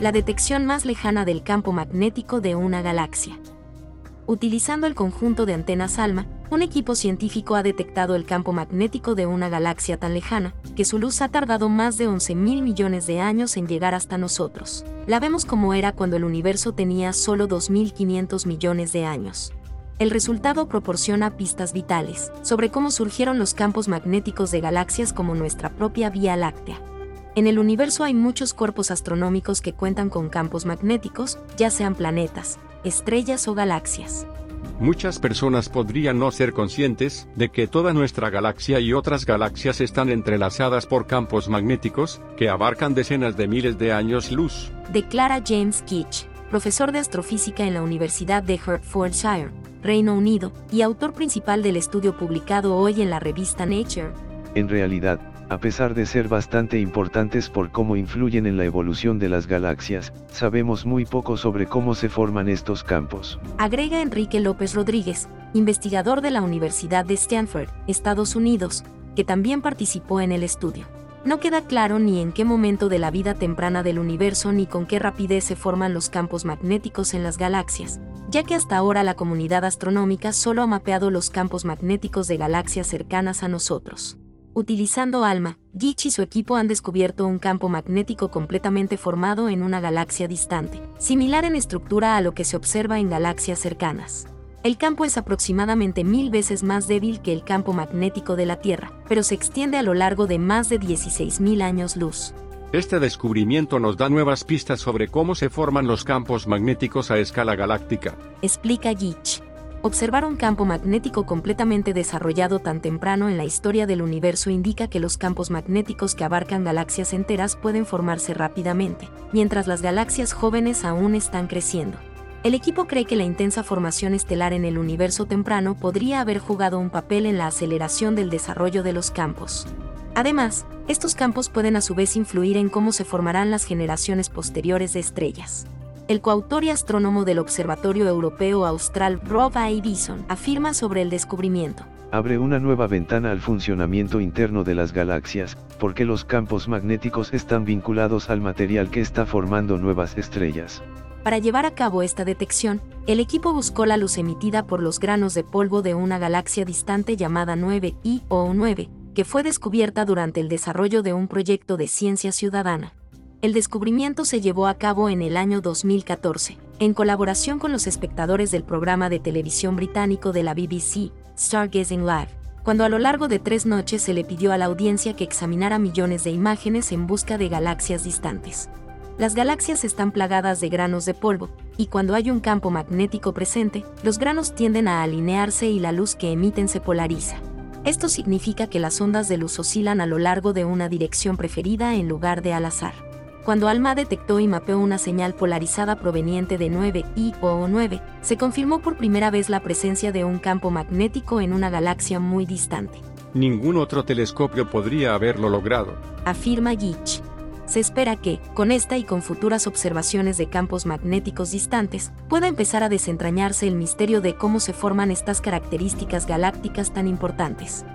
la detección más lejana del campo magnético de una galaxia. Utilizando el conjunto de antenas ALMA, un equipo científico ha detectado el campo magnético de una galaxia tan lejana, que su luz ha tardado más de 11 mil millones de años en llegar hasta nosotros. La vemos como era cuando el universo tenía solo 2.500 millones de años. El resultado proporciona pistas vitales sobre cómo surgieron los campos magnéticos de galaxias como nuestra propia Vía Láctea. En el universo hay muchos cuerpos astronómicos que cuentan con campos magnéticos, ya sean planetas, estrellas o galaxias. Muchas personas podrían no ser conscientes de que toda nuestra galaxia y otras galaxias están entrelazadas por campos magnéticos que abarcan decenas de miles de años luz. Declara James Kitch, profesor de astrofísica en la Universidad de Hertfordshire, Reino Unido, y autor principal del estudio publicado hoy en la revista Nature. En realidad, a pesar de ser bastante importantes por cómo influyen en la evolución de las galaxias, sabemos muy poco sobre cómo se forman estos campos. Agrega Enrique López Rodríguez, investigador de la Universidad de Stanford, Estados Unidos, que también participó en el estudio. No queda claro ni en qué momento de la vida temprana del universo ni con qué rapidez se forman los campos magnéticos en las galaxias, ya que hasta ahora la comunidad astronómica solo ha mapeado los campos magnéticos de galaxias cercanas a nosotros. Utilizando ALMA, Gitch y su equipo han descubierto un campo magnético completamente formado en una galaxia distante, similar en estructura a lo que se observa en galaxias cercanas. El campo es aproximadamente mil veces más débil que el campo magnético de la Tierra, pero se extiende a lo largo de más de 16.000 años luz. Este descubrimiento nos da nuevas pistas sobre cómo se forman los campos magnéticos a escala galáctica. Explica Gitch. Observar un campo magnético completamente desarrollado tan temprano en la historia del universo indica que los campos magnéticos que abarcan galaxias enteras pueden formarse rápidamente, mientras las galaxias jóvenes aún están creciendo. El equipo cree que la intensa formación estelar en el universo temprano podría haber jugado un papel en la aceleración del desarrollo de los campos. Además, estos campos pueden a su vez influir en cómo se formarán las generaciones posteriores de estrellas. El coautor y astrónomo del Observatorio Europeo Austral Rob A. Bison afirma sobre el descubrimiento. Abre una nueva ventana al funcionamiento interno de las galaxias, porque los campos magnéticos están vinculados al material que está formando nuevas estrellas. Para llevar a cabo esta detección, el equipo buscó la luz emitida por los granos de polvo de una galaxia distante llamada 9I o 9, que fue descubierta durante el desarrollo de un proyecto de ciencia ciudadana. El descubrimiento se llevó a cabo en el año 2014, en colaboración con los espectadores del programa de televisión británico de la BBC, Stargazing Live, cuando a lo largo de tres noches se le pidió a la audiencia que examinara millones de imágenes en busca de galaxias distantes. Las galaxias están plagadas de granos de polvo, y cuando hay un campo magnético presente, los granos tienden a alinearse y la luz que emiten se polariza. Esto significa que las ondas de luz oscilan a lo largo de una dirección preferida en lugar de al azar cuando ALMA detectó y mapeó una señal polarizada proveniente de 9I o 9, se confirmó por primera vez la presencia de un campo magnético en una galaxia muy distante. Ningún otro telescopio podría haberlo logrado, afirma Gitch. Se espera que, con esta y con futuras observaciones de campos magnéticos distantes, pueda empezar a desentrañarse el misterio de cómo se forman estas características galácticas tan importantes.